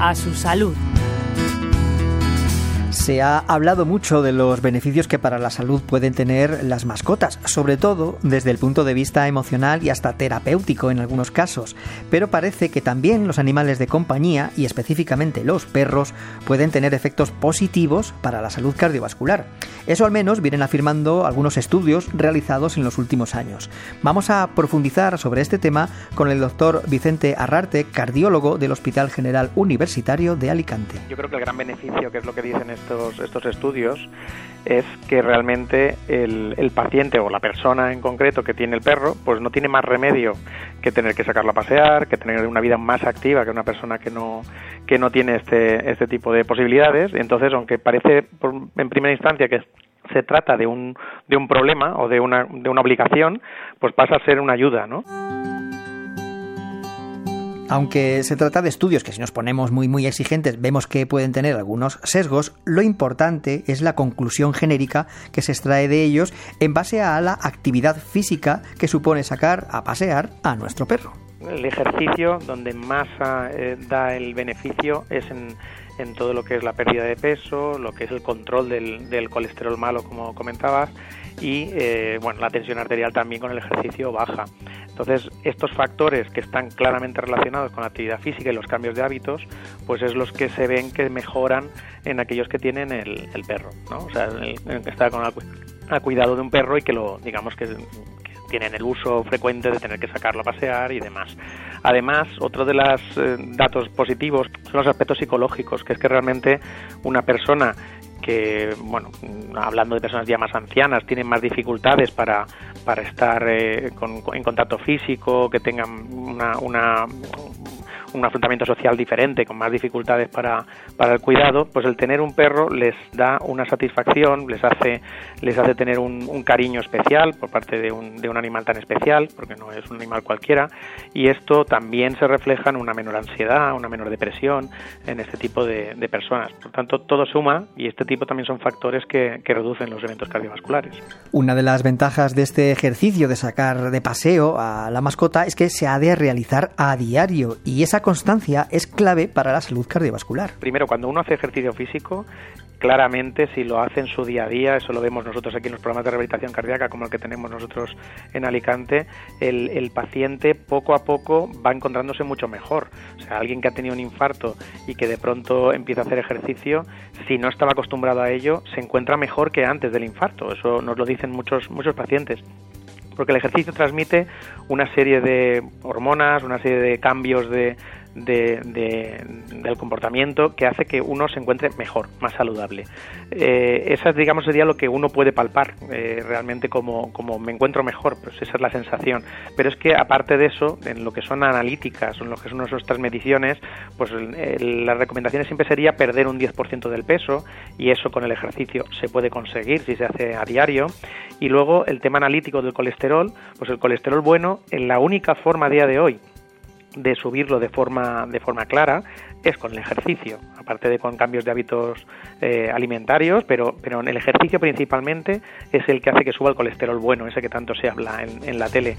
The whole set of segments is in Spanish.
a su salud. Se ha hablado mucho de los beneficios que para la salud pueden tener las mascotas, sobre todo desde el punto de vista emocional y hasta terapéutico en algunos casos, pero parece que también los animales de compañía, y específicamente los perros, pueden tener efectos positivos para la salud cardiovascular. Eso al menos vienen afirmando algunos estudios realizados en los últimos años. Vamos a profundizar sobre este tema con el doctor Vicente Arrarte, cardiólogo del Hospital General Universitario de Alicante. Yo creo que el gran beneficio, que es lo que dicen estos estos, estudios es que realmente el, paciente o la persona en concreto que tiene el perro, pues no tiene más remedio que tener que sacarlo a pasear, que tener una vida más activa que una persona que no, que no tiene este, este tipo de posibilidades. Entonces, aunque parece en primera instancia que se trata de un, de un problema o de una, de una obligación, pues pasa a ser una ayuda, ¿no? Aunque se trata de estudios que si nos ponemos muy muy exigentes vemos que pueden tener algunos sesgos, lo importante es la conclusión genérica que se extrae de ellos en base a la actividad física que supone sacar a pasear a nuestro perro. El ejercicio donde más eh, da el beneficio es en, en, todo lo que es la pérdida de peso, lo que es el control del, colesterol malo, como comentabas, y eh, bueno, la tensión arterial también con el ejercicio baja. Entonces, estos factores que están claramente relacionados con la actividad física y los cambios de hábitos, pues es los que se ven que mejoran en aquellos que tienen el, perro, ¿no? O sea, el, que está con a cuidado de un perro y que lo, digamos que, tienen el uso frecuente de tener que sacarlo a pasear y demás. Además, otro de los eh, datos positivos son los aspectos psicológicos, que es que realmente una persona que, bueno, hablando de personas ya más ancianas, tienen más dificultades para, para estar eh, en contacto físico, que tengan una, una, un afrontamiento social diferente, con más dificultades para, para el cuidado, pues el tener un perro les da una satisfacción, les hace, les hace tener un, cariño especial por parte de un, de un animal tan especial, porque no es un animal cualquiera, y esto también se refleja en una menor ansiedad, una menor depresión en este tipo de, personas. Por tanto, todo suma y este tipo también son factores que, que reducen los eventos cardiovasculares. Una de las ventajas de este ejercicio de sacar de paseo a la mascota es que se ha de realizar a diario y esa constancia es clave para la salud cardiovascular. Primero, cuando uno hace ejercicio físico, claramente si lo hace en su día a día, eso lo vemos nosotros aquí en los programas de rehabilitación cardíaca como el que tenemos nosotros en Alicante, el, el, paciente poco a poco va encontrándose mucho mejor. O sea, alguien que ha tenido un infarto y que de pronto empieza a hacer ejercicio, si no estaba acostumbrado a ello, se encuentra mejor que antes del infarto. Eso nos lo dicen muchos, muchos pacientes porque el ejercicio transmite una serie de hormonas, una serie de cambios de, de, del comportamiento que hace que uno se encuentre mejor, más saludable. Eh, esa, digamos, sería lo que uno puede palpar eh, realmente como, me encuentro mejor, pues esa es la sensación. Pero es que aparte de eso, en lo que son analíticas, en lo que son nuestras mediciones, pues las recomendaciones siempre sería perder un 10% del peso y eso con el ejercicio se puede conseguir si se hace a diario. Y luego el tema analítico del colesterol, pues el colesterol bueno, en la única forma a día de hoy de subirlo de forma, de forma clara es con el ejercicio, aparte de con cambios de hábitos eh, alimentarios, pero, pero el ejercicio principalmente es el que hace que suba el colesterol bueno, ese que tanto se habla en, en la tele.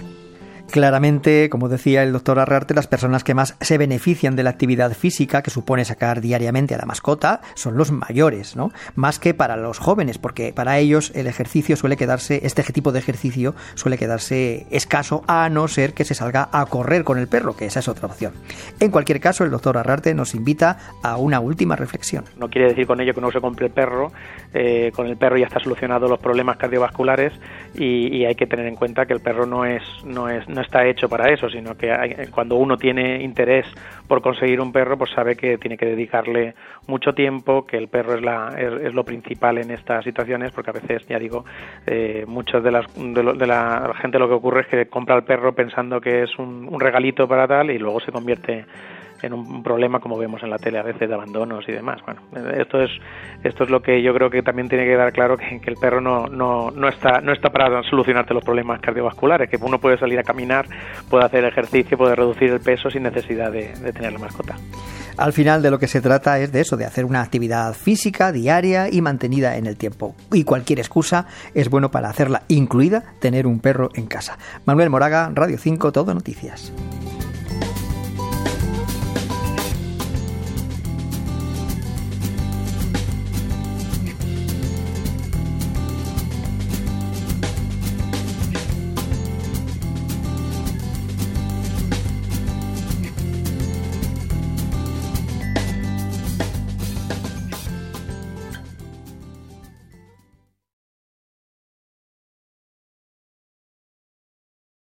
Claramente, como decía el doctor Arrarte, las personas que más se benefician de la actividad física que supone sacar diariamente a la mascota son los mayores, ¿no? Más que para los jóvenes, porque para ellos el ejercicio suele quedarse, este tipo de ejercicio suele quedarse escaso a no ser que se salga a correr con el perro, que esa es otra opción. En cualquier caso, el doctor Arrarte nos invita a una última reflexión. No quiere decir con ello que uno se compre perro, eh, con el perro ya está solucionado los problemas cardiovasculares y, hay que tener en cuenta que el perro no es, no es no está hecho para eso, sino que cuando uno tiene interés por conseguir un perro, pues sabe que tiene que dedicarle mucho tiempo, que el perro es, la, es, lo principal en estas situaciones, porque a veces, ya digo, eh, muchas de, las, de, la gente lo que ocurre es que compra el perro pensando que es un, un regalito para tal y luego se convierte en un problema como vemos en la tele a veces de abandonos y demás. Bueno, esto es esto es lo que yo creo que también tiene que dar claro que, el perro no, no, no, está no está para solucionarte los problemas cardiovasculares, que uno puede salir a caminar, puede hacer ejercicio, puede reducir el peso sin necesidad de, de tener la mascota. Al final de lo que se trata es de eso, de hacer una actividad física diaria y mantenida en el tiempo. Y cualquier excusa es bueno para hacerla, incluida tener un perro en casa. Manuel Moraga, Radio 5, Todo Noticias.